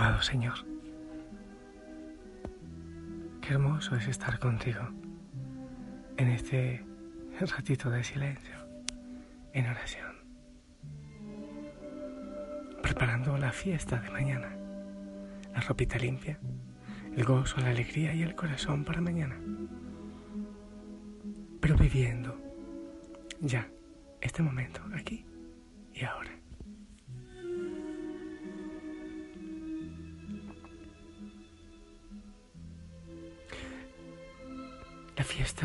Amado Señor, qué hermoso es estar contigo en este ratito de silencio, en oración, preparando la fiesta de mañana, la ropita limpia, el gozo, la alegría y el corazón para mañana, pero viviendo ya este momento, aquí y ahora.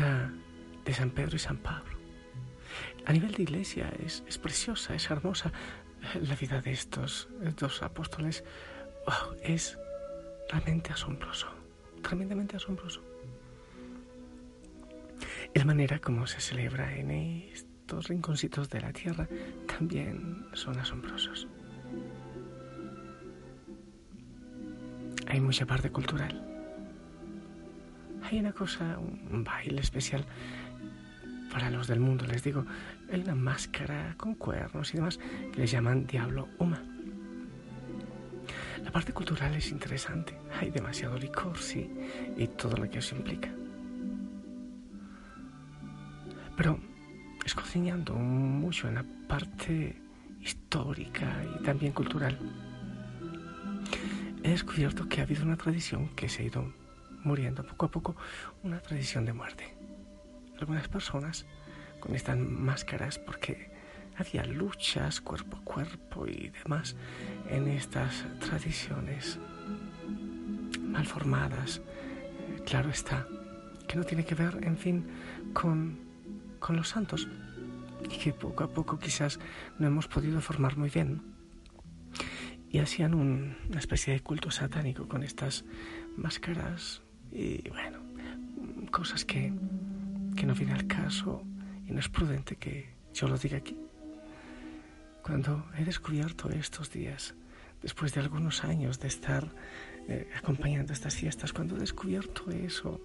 De San Pedro y San Pablo. A nivel de iglesia es, preciosa, es hermosa. La vida de estos dos apóstoles es realmente asombroso, tremendamente asombroso. La manera como se celebra en estos rinconcitos de la tierra también son asombrosos. Hay mucha parte cultural hay una cosa, un baile especial para los del mundo, les digo, hay una máscara con cuernos y demás que les llaman Diablo Uma. La parte cultural es interesante, hay demasiado licor, sí, y todo lo que eso implica. Pero escociñando mucho en la parte histórica y también cultural, he descubierto que ha habido una tradición que se ha ido muriendo poco a poco una tradición de muerte. Algunas personas con estas máscaras porque había luchas cuerpo a cuerpo y demás en estas tradiciones mal formadas. Claro está, que no tiene que ver, en fin, con, con los santos y que poco a poco quizás no hemos podido formar muy bien. Y hacían una especie de culto satánico con estas máscaras y bueno, cosas que, que no viene al caso y no es prudente que yo lo diga aquí. Cuando he descubierto estos días, después de algunos años de estar eh, acompañando estas fiestas, cuando he descubierto eso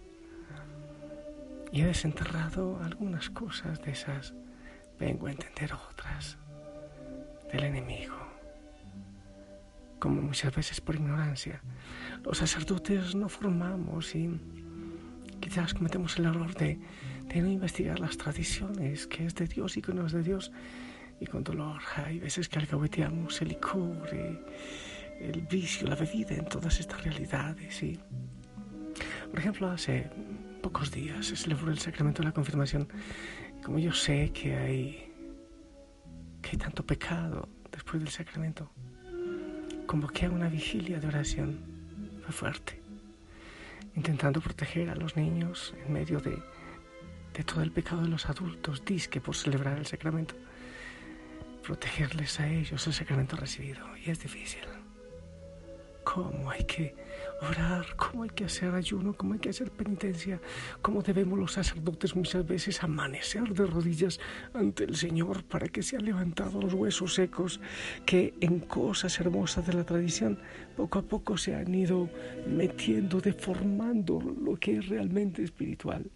y he desenterrado algunas cosas de esas, vengo a entender otras del enemigo. Como muchas veces por ignorancia los sacerdotes no formamos y quizás cometemos el error de, no investigar las tradiciones, que es de Dios y que no es de Dios. Y con dolor hay veces que alcahueteamos el licor, el vicio, la bebida en todas estas realidades. Y, por ejemplo, hace pocos días se celebró el sacramento de la confirmación. Como yo sé que hay, que hay tanto pecado después del sacramento, convoqué a una vigilia de oración fuerte, intentando proteger a los niños en medio de, de todo el pecado de los adultos, disque por celebrar el sacramento, protegerles a ellos el sacramento recibido. Y es difícil cómo hay que orar, cómo hay que hacer ayuno, cómo hay que hacer penitencia, cómo debemos los sacerdotes muchas veces amanecer de rodillas ante el Señor para que sean levantados los huesos secos que en cosas hermosas de la tradición poco a poco se han ido metiendo, deformando lo que es realmente espiritual.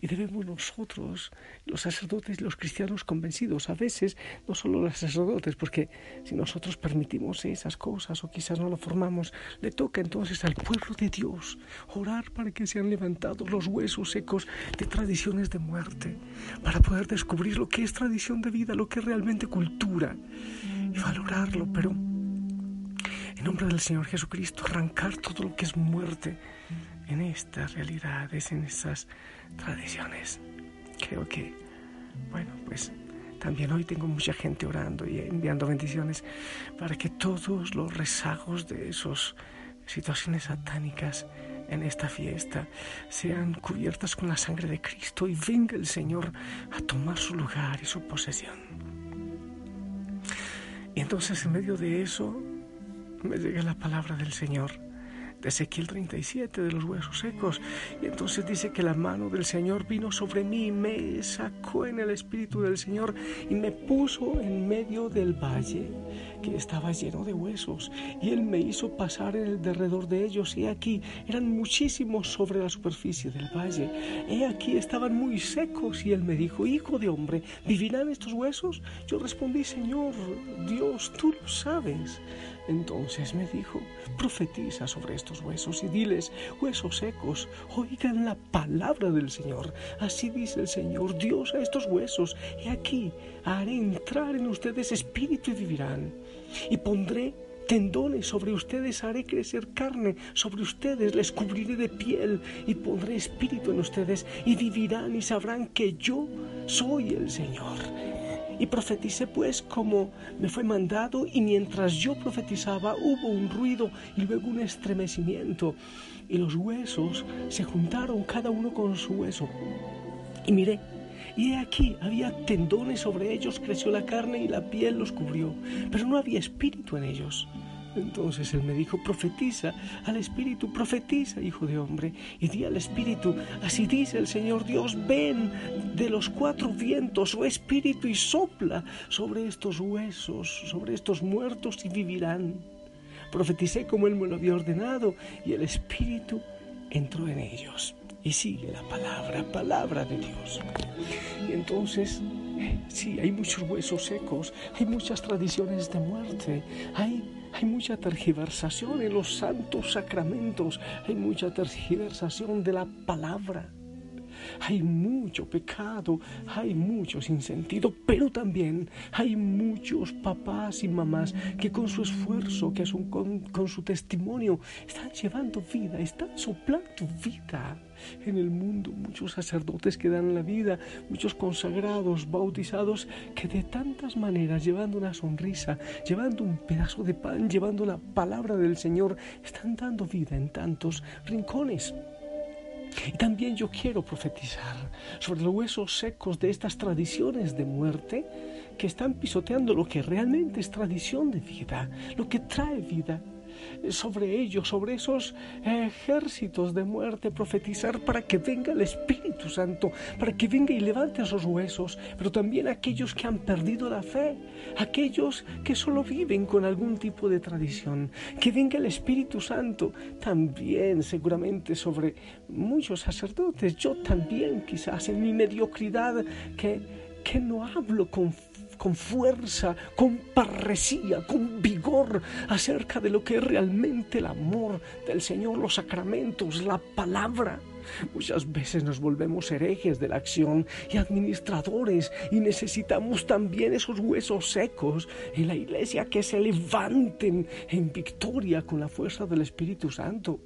Y debemos nosotros, los sacerdotes, los cristianos convencidos, a veces no solo los sacerdotes, porque si nosotros permitimos esas cosas o quizás no lo formamos, le toca entonces al pueblo de Dios orar para que sean levantados los huesos secos de tradiciones de muerte, para poder descubrir lo que es tradición de vida, lo que es realmente cultura y valorarlo, pero en nombre del Señor Jesucristo arrancar todo lo que es muerte en estas realidades, en estas tradiciones. Creo que, bueno, pues también hoy tengo mucha gente orando y enviando bendiciones para que todos los rezagos de esas situaciones satánicas en esta fiesta sean cubiertas con la sangre de Cristo y venga el Señor a tomar su lugar y su posesión. Y entonces en medio de eso me llega la palabra del Señor Ezequiel 37, de los huesos secos. Y entonces dice que la mano del Señor vino sobre mí y me sacó en el espíritu del Señor y me puso en medio del valle que estaba lleno de huesos. Y Él me hizo pasar en el derredor de ellos. Y aquí eran muchísimos sobre la superficie del valle. He aquí estaban muy secos. Y Él me dijo, Hijo de hombre, ¿vivirán estos huesos? Yo respondí, Señor, Dios, tú lo sabes. Entonces me dijo, profetiza sobre huesos y diles, huesos secos, oigan la palabra del Señor. Así dice el Señor, Dios a estos huesos, y aquí haré entrar en ustedes espíritu y vivirán. Y pondré tendones sobre ustedes, haré crecer carne sobre ustedes, les cubriré de piel y pondré espíritu en ustedes y vivirán y sabrán que yo soy el Señor. Y profeticé pues como me fue mandado y mientras yo profetizaba hubo un ruido y luego un estremecimiento y los huesos se juntaron cada uno con su hueso. Y miré, y he aquí había tendones sobre ellos, creció la carne y la piel los cubrió, pero no había espíritu en ellos. Entonces él me dijo, profetiza al Espíritu, profetiza, hijo de hombre, y di al Espíritu, así dice el Señor Dios, ven de los cuatro vientos, oh Espíritu, y sopla sobre estos huesos, sobre estos muertos, y vivirán. Profeticé como él me lo había ordenado, y el Espíritu entró en ellos. Y sigue la palabra, palabra de Dios. Y entonces Sí, hay muchos huesos secos, hay muchas tradiciones de muerte, hay hay mucha tergiversación en los santos sacramentos, hay mucha tergiversación de la palabra. Hay mucho pecado, hay mucho sinsentido, pero también hay muchos papás y mamás que con su esfuerzo, que son con, con su testimonio, están llevando vida, están soplando vida en el mundo, muchos sacerdotes que dan la vida, muchos consagrados, bautizados, que de tantas maneras, llevando una sonrisa, llevando un pedazo de pan, llevando la palabra del Señor, están dando vida en tantos rincones. Y también yo quiero profetizar sobre los huesos secos de estas tradiciones de muerte que están pisoteando lo que realmente es tradición de vida, lo que trae vida sobre ellos, sobre esos ejércitos de muerte, profetizar para que venga el Espíritu Santo, para que venga y levante esos huesos, pero también aquellos que han perdido la fe, aquellos que solo viven con algún tipo de tradición, que venga el Espíritu Santo también seguramente sobre muchos sacerdotes, yo también quizás en mi mediocridad que, que no hablo con con fuerza, con parresía, con vigor acerca de lo que es realmente el amor del Señor, los sacramentos, la palabra. Muchas veces nos volvemos herejes de la acción y administradores y necesitamos también esos huesos secos en la iglesia que se levanten en victoria con la fuerza del Espíritu Santo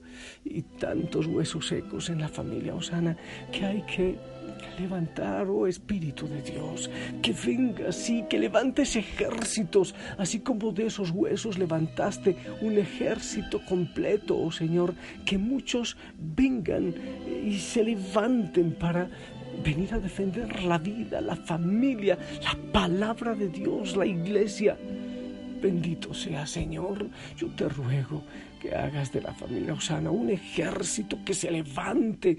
y tantos huesos secos en la familia Osana que hay que levantar, oh Espíritu de Dios, que venga así, que levantes ejércitos, así como de esos huesos levantaste un ejército completo, oh Señor, que muchos vengan y se levanten para venir a defender la vida, la familia, la palabra de Dios, la iglesia. Bendito sea Señor, yo te ruego que hagas de la familia Osana un ejército que se levante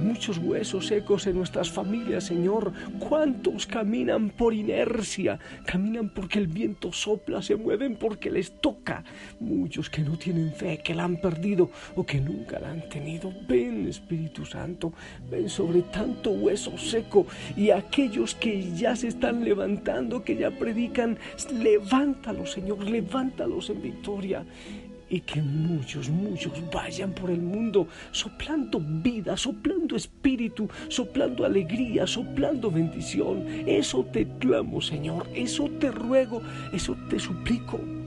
muchos huesos secos en nuestras familias, Señor. ¿Cuántos caminan por inercia? Caminan porque el viento sopla, se mueven porque les toca. Muchos que no tienen fe, que la han perdido o que nunca la han tenido. Ven, Espíritu Santo, ven sobre tanto hueso seco y aquellos que ya se están levantando, que ya predican, Señor, levántalos en victoria y que muchos, muchos vayan por el mundo soplando vida, soplando espíritu, soplando alegría, soplando bendición. Eso te clamo, Señor, eso te ruego, eso te suplico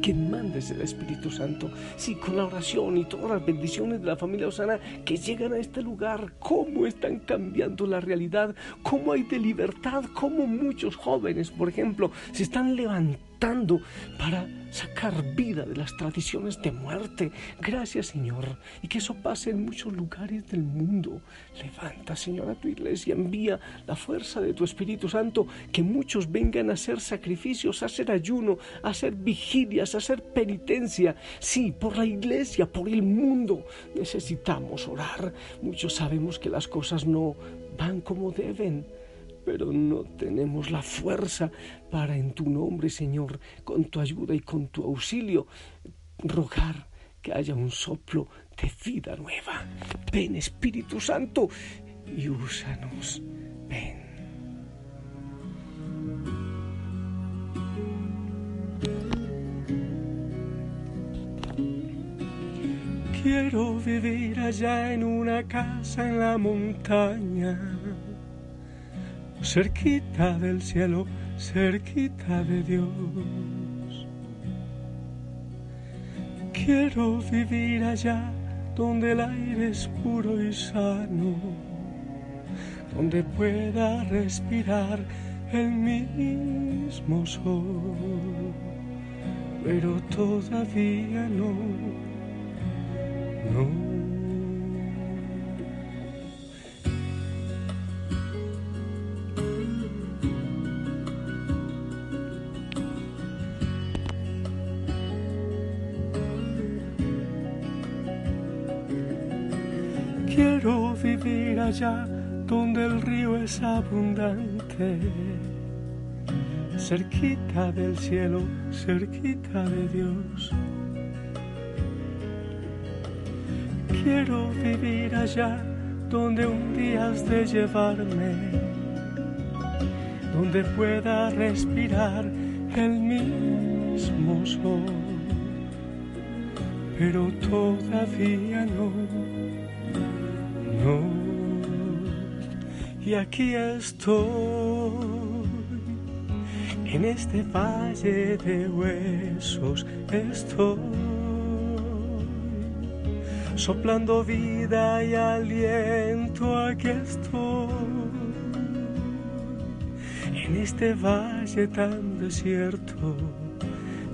que mandes el Espíritu Santo. Sí, con la oración y todas las bendiciones de la familia Osana que llegan a este lugar, cómo están cambiando la realidad, cómo hay de libertad, cómo muchos jóvenes, por ejemplo, se están levantando para sacar vida de las tradiciones de muerte. Gracias, Señor. Y que eso pase en muchos lugares del mundo. Levanta, Señor, a tu iglesia. Envía la fuerza de tu Espíritu Santo. Que muchos vengan a hacer sacrificios, a hacer ayuno, a hacer vigilias, a hacer penitencia. Sí, por la iglesia, por el mundo. Necesitamos orar. Muchos sabemos que las cosas no van como deben pero no tenemos la fuerza para en tu nombre, Señor, con tu ayuda y con tu auxilio, rogar que haya un soplo de vida nueva. Ven, Espíritu Santo, y úsanos. Ven. Quiero vivir allá en una casa en la montaña cerquita del cielo, cerquita de Dios. Quiero vivir allá donde el aire es puro y sano, donde pueda respirar el mismo sol, pero todavía no, no. Allá donde el río es abundante, cerquita del cielo, cerquita de Dios. Quiero vivir allá donde un día has de llevarme, donde pueda respirar el mismo sol, pero todavía no y aquí estoy en este valle de huesos estoy soplando vida y aliento aquí estoy en este valle tan desierto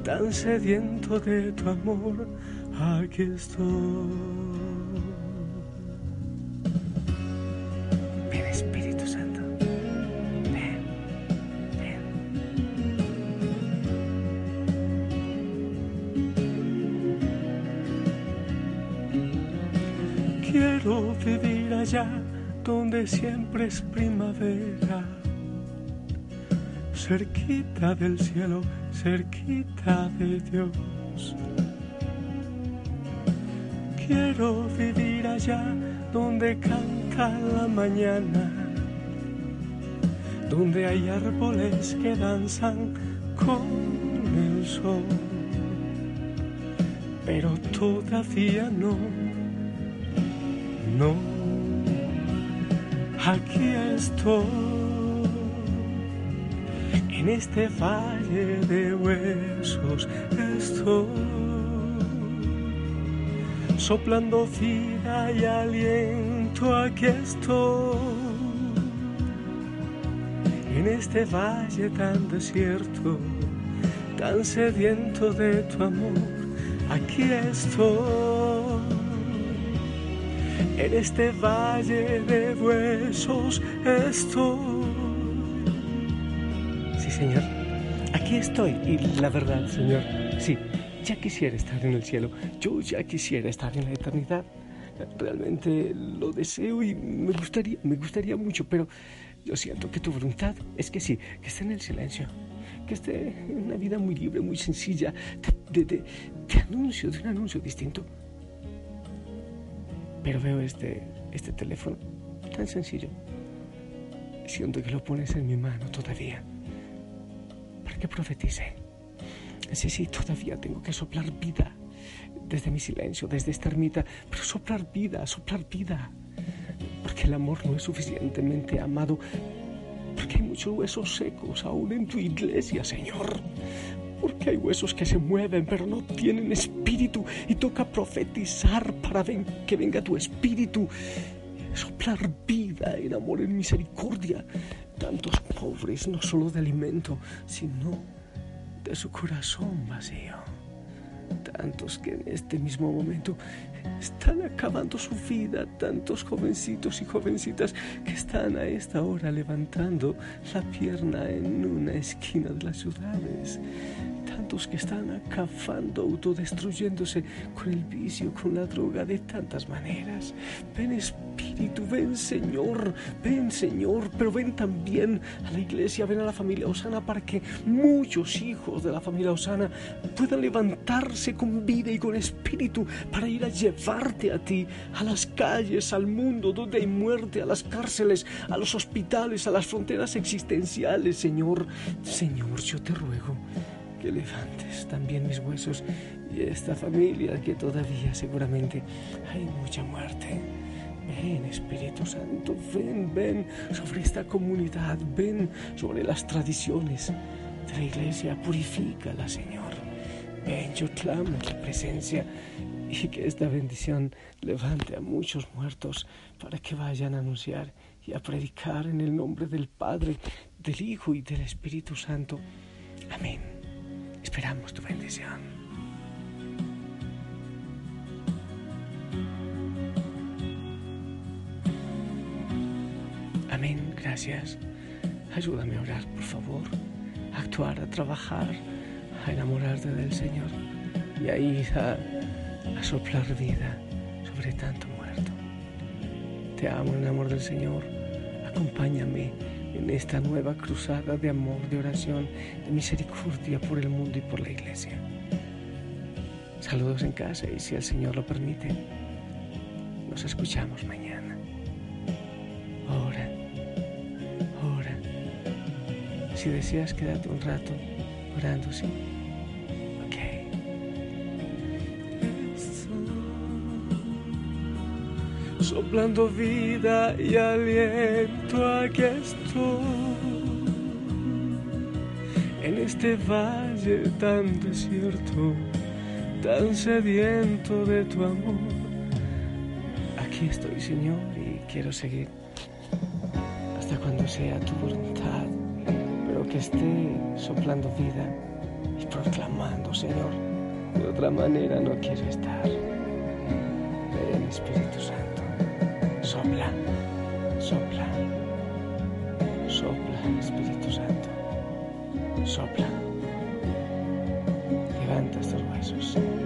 tan sediento de tu amor aquí estoy vivir allá donde siempre es primavera, cerquita del cielo, cerquita de Dios. Quiero vivir allá donde canta la mañana, donde hay árboles que danzan con el sol, pero todavía no no, aquí estoy, en este valle de huesos estoy, soplando vida y aliento, aquí estoy, en este valle tan desierto, tan sediento de tu amor, aquí estoy en este valle de huesos estoy. Sí, Señor, aquí estoy. Y la verdad, Señor, sí, ya quisiera estar en el cielo. Yo ya quisiera estar en la eternidad. Realmente lo deseo y me gustaría, me gustaría mucho, pero yo siento que tu voluntad es que sí, que esté en el silencio, que esté en una vida muy libre, muy sencilla, de, de, de anuncio, de un anuncio distinto. Pero veo este, este teléfono tan sencillo. Siento que lo pones en mi mano todavía. Para que profetice. Sí, sí, todavía tengo que soplar vida. Desde mi silencio, desde esta ermita. Pero soplar vida, soplar vida. Porque el amor no es suficientemente amado. Porque hay muchos huesos secos aún en tu iglesia, Señor porque hay huesos que se mueven pero no tienen espíritu y toca profetizar para que venga tu espíritu, soplar vida en amor, en misericordia. Tantos pobres, no solo de alimento, sino de su corazón vacío. Tantos que en este mismo momento están acabando su vida, tantos jovencitos y jovencitas que están a esta hora levantando la pierna en una esquina de las ciudades, tantos que están acabando, autodestruyéndose con el vicio, con la droga, de tantas maneras. Ven ven Señor, ven Señor, pero ven también a la iglesia, ven a la familia Osana para que muchos hijos de la familia Osana puedan levantarse con vida y con espíritu para ir a llevarte a ti, a las calles, al mundo donde hay muerte, a las cárceles, a los hospitales, a las fronteras existenciales, Señor. Señor, yo te ruego que levantes también mis huesos y esta familia que todavía seguramente hay mucha muerte. Ven, Espíritu Santo, ven, ven sobre esta comunidad, ven sobre las tradiciones de la iglesia, purifícala, Señor. Ven, yo clamo tu presencia y que esta bendición levante a muchos muertos para que vayan a anunciar y a predicar en el nombre del Padre, del Hijo y del Espíritu Santo. Amén. Esperamos tu bendición. Amén, gracias. Ayúdame a orar, por favor, a actuar, a trabajar, a enamorarte del Señor y a ir a, a soplar vida sobre tanto muerto. Te amo en el amor del Señor. Acompáñame en esta nueva cruzada de amor, de oración, de misericordia por el mundo y por la iglesia. Saludos en casa y si el Señor lo permite, nos escuchamos mañana. Si deseas, quédate un rato orando, sí. Ok. Soplando vida y aliento, aquí estoy. En este valle tan desierto, tan sediento de tu amor. Aquí estoy, Señor, y quiero seguir hasta cuando sea tu voluntad, que esté soplando vida y proclamando, Señor. De otra manera no quiero estar. Ven, Espíritu Santo, sopla, sopla, sopla, Espíritu Santo, sopla. Levanta estos huesos, Señor.